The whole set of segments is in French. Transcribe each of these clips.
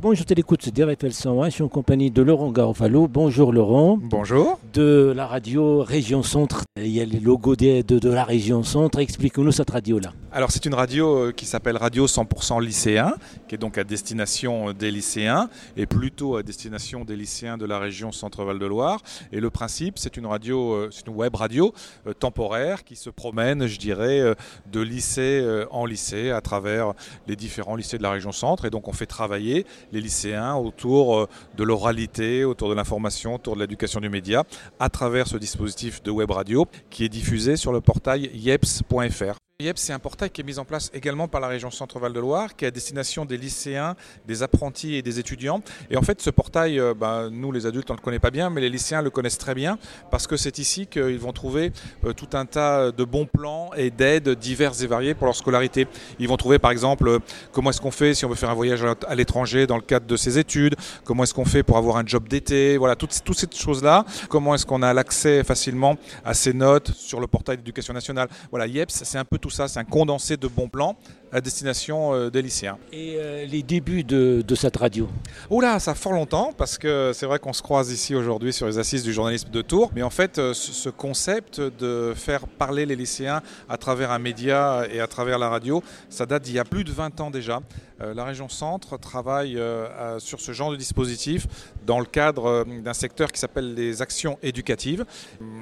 bonjour, l'écoute d'RFL 101. Je suis en compagnie de Laurent Garofalo. Bonjour Laurent. Bonjour. De la radio Région Centre. Il y a le logo de, de, la Région Centre. Explique-nous cette radio-là. Alors c'est une radio euh, qui s'appelle Radio 100% lycéen, qui est donc à destination euh, des lycéens et plutôt à destination des lycéens de la région Centre-Val de Loire. Et le principe, c'est une radio, euh, c'est une web radio temporaire qui se promène, je dirais, de lycée en lycée à travers les différents lycées de la région Centre. Et donc on fait travailler les lycéens autour de l'oralité, autour de l'information, autour de l'éducation du média, à travers ce dispositif de web radio qui est diffusé sur le portail yeps.fr. YEP, c'est un portail qui est mis en place également par la région Centre-Val de Loire, qui est à destination des lycéens, des apprentis et des étudiants. Et en fait, ce portail, euh, bah, nous les adultes, on ne le connaît pas bien, mais les lycéens le connaissent très bien, parce que c'est ici qu'ils vont trouver euh, tout un tas de bons plans et d'aides diverses et variées pour leur scolarité. Ils vont trouver par exemple euh, comment est-ce qu'on fait si on veut faire un voyage à l'étranger dans le cadre de ses études, comment est-ce qu'on fait pour avoir un job d'été, voilà, toutes, toutes ces choses-là, comment est-ce qu'on a l'accès facilement à ces notes sur le portail d'éducation nationale. Voilà, YEPS, c'est un peu tout ça, c'est un condensé de bons plans à destination euh, des lycéens. Et euh, les débuts de, cette radio? Oula, ça fait fort longtemps parce que c'est vrai qu'on se croise ici aujourd'hui sur les assises du journalisme de Tours, mais en fait euh, ce concept de faire parler les lycéens à travers un média et à travers la radio, ça date d'il y a plus de 20 ans déjà. La région Centre travaille sur ce genre de dispositif dans le cadre d'un secteur qui s'appelle les actions éducatives.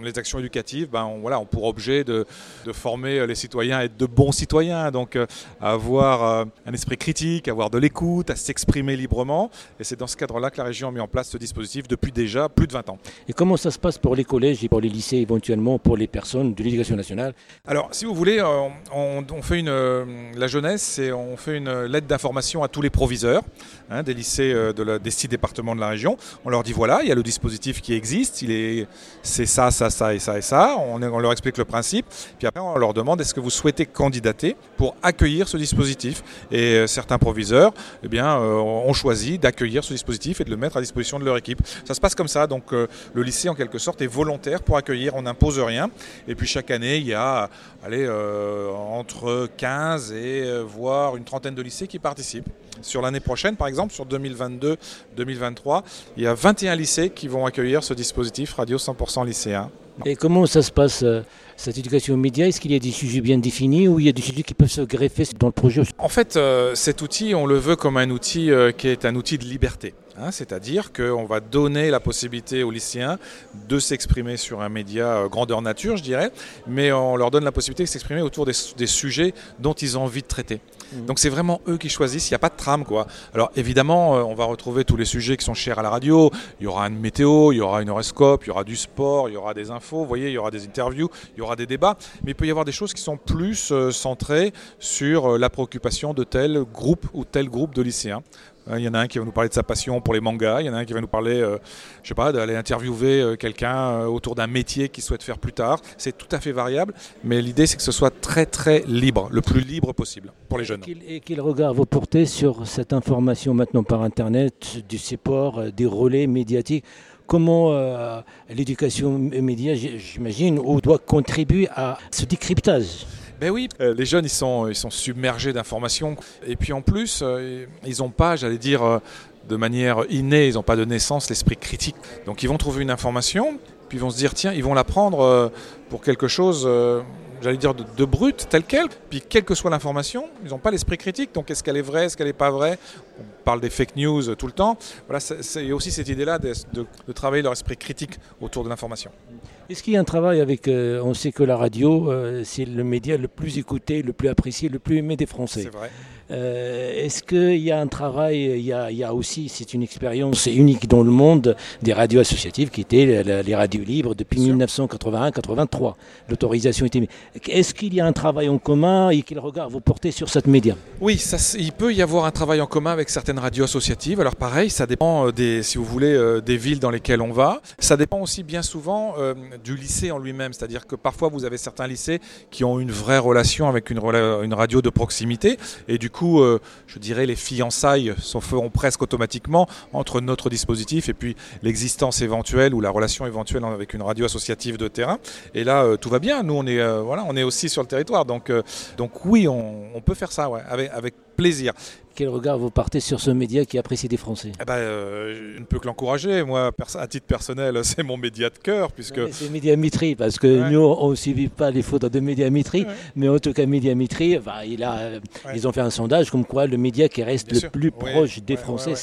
Les actions éducatives ben, on, voilà, ont pour objet de, de former les citoyens à être de bons citoyens, donc à avoir euh, un esprit critique, à avoir de l'écoute, à s'exprimer librement. Et c'est dans ce cadre-là que la région a mis en place ce dispositif depuis déjà plus de 20 ans. Et comment ça se passe pour les collèges et pour les lycées, éventuellement pour les personnes de l'éducation nationale? Alors, si vous voulez, euh, on, fait une, euh, la jeunesse, et on fait une lettre d'information à tous les proviseurs hein, des lycées de la, des six départements de la région. On leur dit voilà, il y a le dispositif qui existe, il est, c'est ça, ça, ça et ça et ça. On, on leur explique le principe. Puis après, on leur demande est-ce que vous souhaitez candidater pour accueillir ce dispositif. Et euh, certains proviseurs eh euh, ont choisi d'accueillir ce dispositif et de le mettre à disposition de leur équipe. Ça se passe comme ça. Donc euh, le lycée, en quelque sorte, est volontaire pour accueillir. On n'impose rien. Et puis chaque année, il y a allez, entre 15 et voire une trentaine de lycées qui participent. Sur l'année prochaine, par exemple, sur 2022-2023, il y a 21 lycées qui vont accueillir ce dispositif Radio 100% lycéen. Et comment ça se passe, euh, cette éducation aux médias? Est-ce qu'il y a des sujets bien définis ou il y a des sujets qui peuvent se greffer dans le projet? En fait, euh, cet outil, on le veut comme un outil euh, qui est un outil de liberté. Hein, c'est-à-dire qu'on va donner la possibilité aux lycéens de s'exprimer sur un média grandeur nature, je dirais, mais on leur donne la possibilité de s'exprimer autour des, sujets dont ils ont envie de traiter. Mmh. Donc c'est vraiment eux qui choisissent, il n'y a pas de trame. Quoi. Alors évidemment, on va retrouver tous les sujets qui sont chers à la radio, il y aura une météo, il y aura une horoscope, il y aura du sport, il y aura des infos vous voyez, il y aura des interviews, il y aura des débats, mais il peut y avoir des choses qui sont plus euh, centrées sur euh, la préoccupation de tel groupe ou tel groupe de lycéens. Euh, il y en a un qui va nous parler de sa passion pour les mangas, il y en a un qui va nous parler, je sais pas, d'aller interviewer quelqu'un autour d'un métier qu'il souhaite faire plus tard. C'est tout à fait variable, mais l'idée c'est que ce soit très très libre, le plus libre possible pour les jeunes. Et quel regard vous sur cette information maintenant par Internet, du support, des relais médiatiques comment euh, l'éducation média, j'imagine, doit contribuer à ce décryptage? Ben oui, euh, les jeunes, ils sont, ils sont submergés d'informations. Et puis en plus, euh, ils n'ont pas, j'allais dire, de manière innée, ils n'ont pas de naissance l'esprit critique. Donc ils vont trouver une information, puis ils vont se dire, tiens, ils vont la prendre pour quelque chose j'allais dire, de, brut, tel quel. Puis, quelle que soit l'information, ils n'ont pas l'esprit critique. Donc, est-ce qu'elle est vraie, est-ce qu'elle n'est pas vraie? On parle des fake news tout le temps. Voilà, il y a aussi cette idée-là de, travailler leur esprit critique autour de l'information. Est-ce qu'il y a un travail avec. Euh, on sait que la radio, euh, c'est le média le plus écouté, le plus apprécié, le plus aimé des Français? Euh, est-ce qu'il y a un travail, il y a, aussi, c'est une expérience unique dans le monde, des radios associatives qui étaient les radios libres depuis 1981-83. L'autorisation était. Est-ce qu'il y a un travail en commun et quel regard vous portez sur cette média Oui, ça, il peut y avoir un travail en commun avec certaines radios associatives. Alors pareil, ça dépend des, si vous voulez, des villes dans lesquelles on va. Ça dépend aussi bien souvent du lycée en lui-même. C'est-à-dire que parfois vous avez certains lycées qui ont une vraie relation avec une, une radio de proximité. Et du coup, euh, je dirais, les fiançailles se feront presque automatiquement entre notre dispositif et puis l'existence éventuelle ou la relation éventuelle avec une radio associative de terrain. Et là, euh, tout va bien. Nous, on est, euh, voilà, on est aussi sur le territoire. Donc, oui, on, peut faire ça avec plaisir. Quel regard vous partez sur ce média qui apprécie des Français? Eh ben, Je ne peux que l'encourager. Moi, à titre personnel, c'est mon média de cœur. Puisque... C'est Médiamétrie, parce que nous, on ne suit pas les fautes de Médiamétrie, mais en tout cas, Médiamétrie, bah, il a, ils ont fait un sondage comme quoi le média qui reste le plus proche des Français,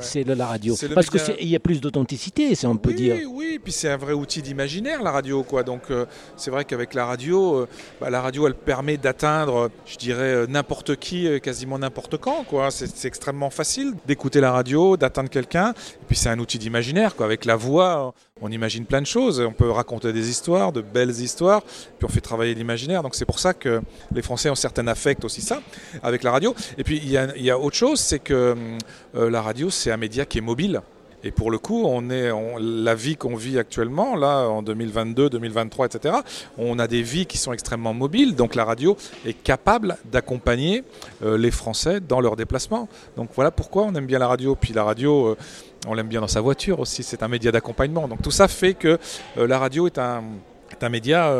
c'est la radio. Parce qu'il y a plus d'authenticité, si on peut dire. Oui, puis c'est un vrai outil d'imaginaire, la radio. Quoi. Donc, euh, c'est vrai qu'avec la radio, euh, bah, la radio, elle permet d'atteindre, je dirais, euh, n'importe qui, quasiment n'importe quand. Quoi. C'est extrêmement facile d'écouter la radio, d'atteindre quelqu'un. Et puis c'est un outil d'imaginaire. Avec la voix, on imagine plein de choses. On peut raconter des histoires, de belles histoires. Puis on fait travailler l'imaginaire. Donc c'est pour ça que les Français ont certains affects aussi ça avec la radio. Et puis il y a, autre chose, c'est que euh, la radio, c'est un média qui est mobile. Et pour le coup, on est, la vie qu'on vit actuellement, là, en 2022, 2023, etc., on a des vies qui sont extrêmement mobiles. Donc la radio est capable d'accompagner euh, les Français dans leurs déplacements. Donc voilà pourquoi on aime bien la radio. Puis la radio, euh, on l'aime bien dans sa voiture aussi. C'est un média d'accompagnement. Donc tout ça fait que euh, la radio est un, est un média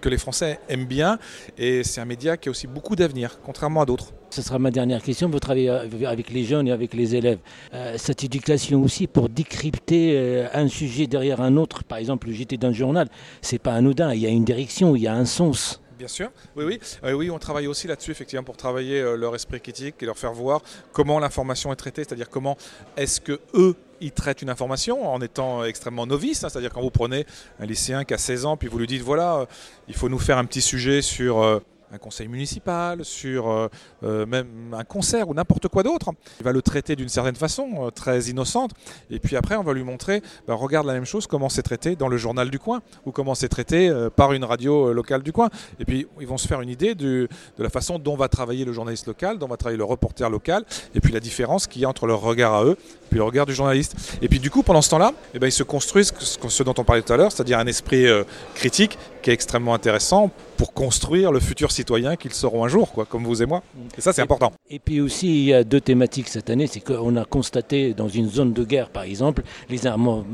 que les Français aiment bien. Et c'est un média qui a aussi beaucoup d'avenir, contrairement à d'autres. Ce sera ma dernière question. Vous travaillez avec les jeunes et avec les élèves. Euh, cette éducation aussi pour décrypter euh, un sujet derrière un autre, par exemple, j'étais dans le journal, c'est pas anodin. Il y a une direction, il y a un sens. Bien sûr, oui, oui. Euh, oui, on travaille aussi là-dessus, effectivement, pour travailler leur esprit critique et leur faire voir comment l'information est traitée, c'est-à-dire comment est-ce que eux ils traitent une information en étant extrêmement novice, hein. c'est-à-dire quand vous prenez un lycéen qui a 16 ans, puis vous lui dites voilà, euh, il faut nous faire un petit sujet sur euh, un conseil municipal, sur euh, euh, même un concert ou n'importe quoi d'autre. Il va le traiter d'une certaine façon, euh, très innocente. Et puis après, on va lui montrer, bah, regarde la même chose, comment c'est traité dans le journal du coin ou comment c'est traité par une radio locale du coin. Et puis, ils vont se faire une idée de la façon dont va travailler le journaliste local, dont va travailler le reporter local, et puis la différence qu'il y a entre leur regard à eux puis le regard du journaliste. Et puis du coup, pendant ce temps-là, eh ben, ils se construisent ce dont on parlait tout à l'heure, c'est-à-dire un esprit critique qui est extrêmement intéressant pour construire le futur citoyen qu'ils seront un jour, quoi, comme vous et moi. Et ça, c'est important. Et puis aussi, il y a deux thématiques cette année. C'est qu'on a constaté dans une zone de guerre, par exemple, les,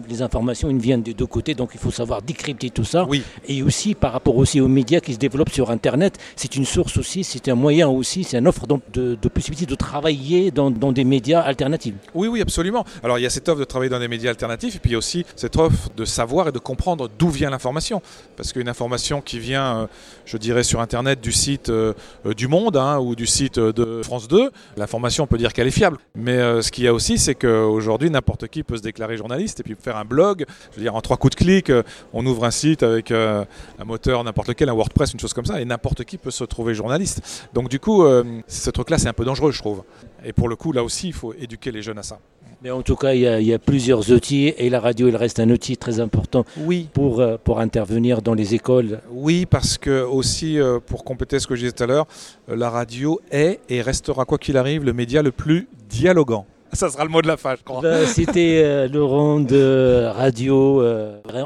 les informations ils viennent des deux côtés, donc il faut savoir décrypter tout ça. Oui. Et aussi, par rapport aussi aux médias qui se développent sur Internet, c'est une source aussi, c'est un moyen aussi, c'est une offre de, de, possibilité de travailler dans, dans, des médias alternatifs. Oui, oui, absolument. Alors, il y a cette offre de travailler dans des médias alternatifs, et puis aussi cette offre de savoir et de comprendre d'où vient l'information. Parce qu'une information qui vient, euh, je dirais, sur Internet du site euh, euh, du Monde hein, ou du site de France 2, l'information, on peut dire qu'elle est fiable. Mais ce qu'il y a aussi, c'est qu'aujourd'hui, n'importe qui peut se déclarer journaliste et puis faire un blog. Je veux dire, en trois coups de clic, on ouvre un site avec un moteur, n'importe lequel, un WordPress, une chose comme ça, et n'importe qui peut se trouver journaliste. Donc, du coup, ce truc-là, c'est un peu dangereux, je trouve. Et pour le coup, là aussi, il faut éduquer les jeunes à ça. Mais en tout cas, il y, a, plusieurs outils et la radio, il reste un outil très important oui. pour, euh, pour intervenir dans les écoles. Oui, parce que aussi, euh, pour compléter ce que je disais tout à l'heure, euh, la radio est et restera, quoi qu'il arrive, le média le plus dialogant. Ça sera le mot de la fin, je crois. Bah, c'était Laurent de radio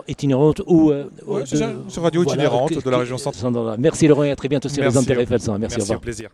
itinérante ou. Ouais, radio itinérante de la région centrale. Merci Laurent et à très bientôt sur les Merci, Merci, au plaisir.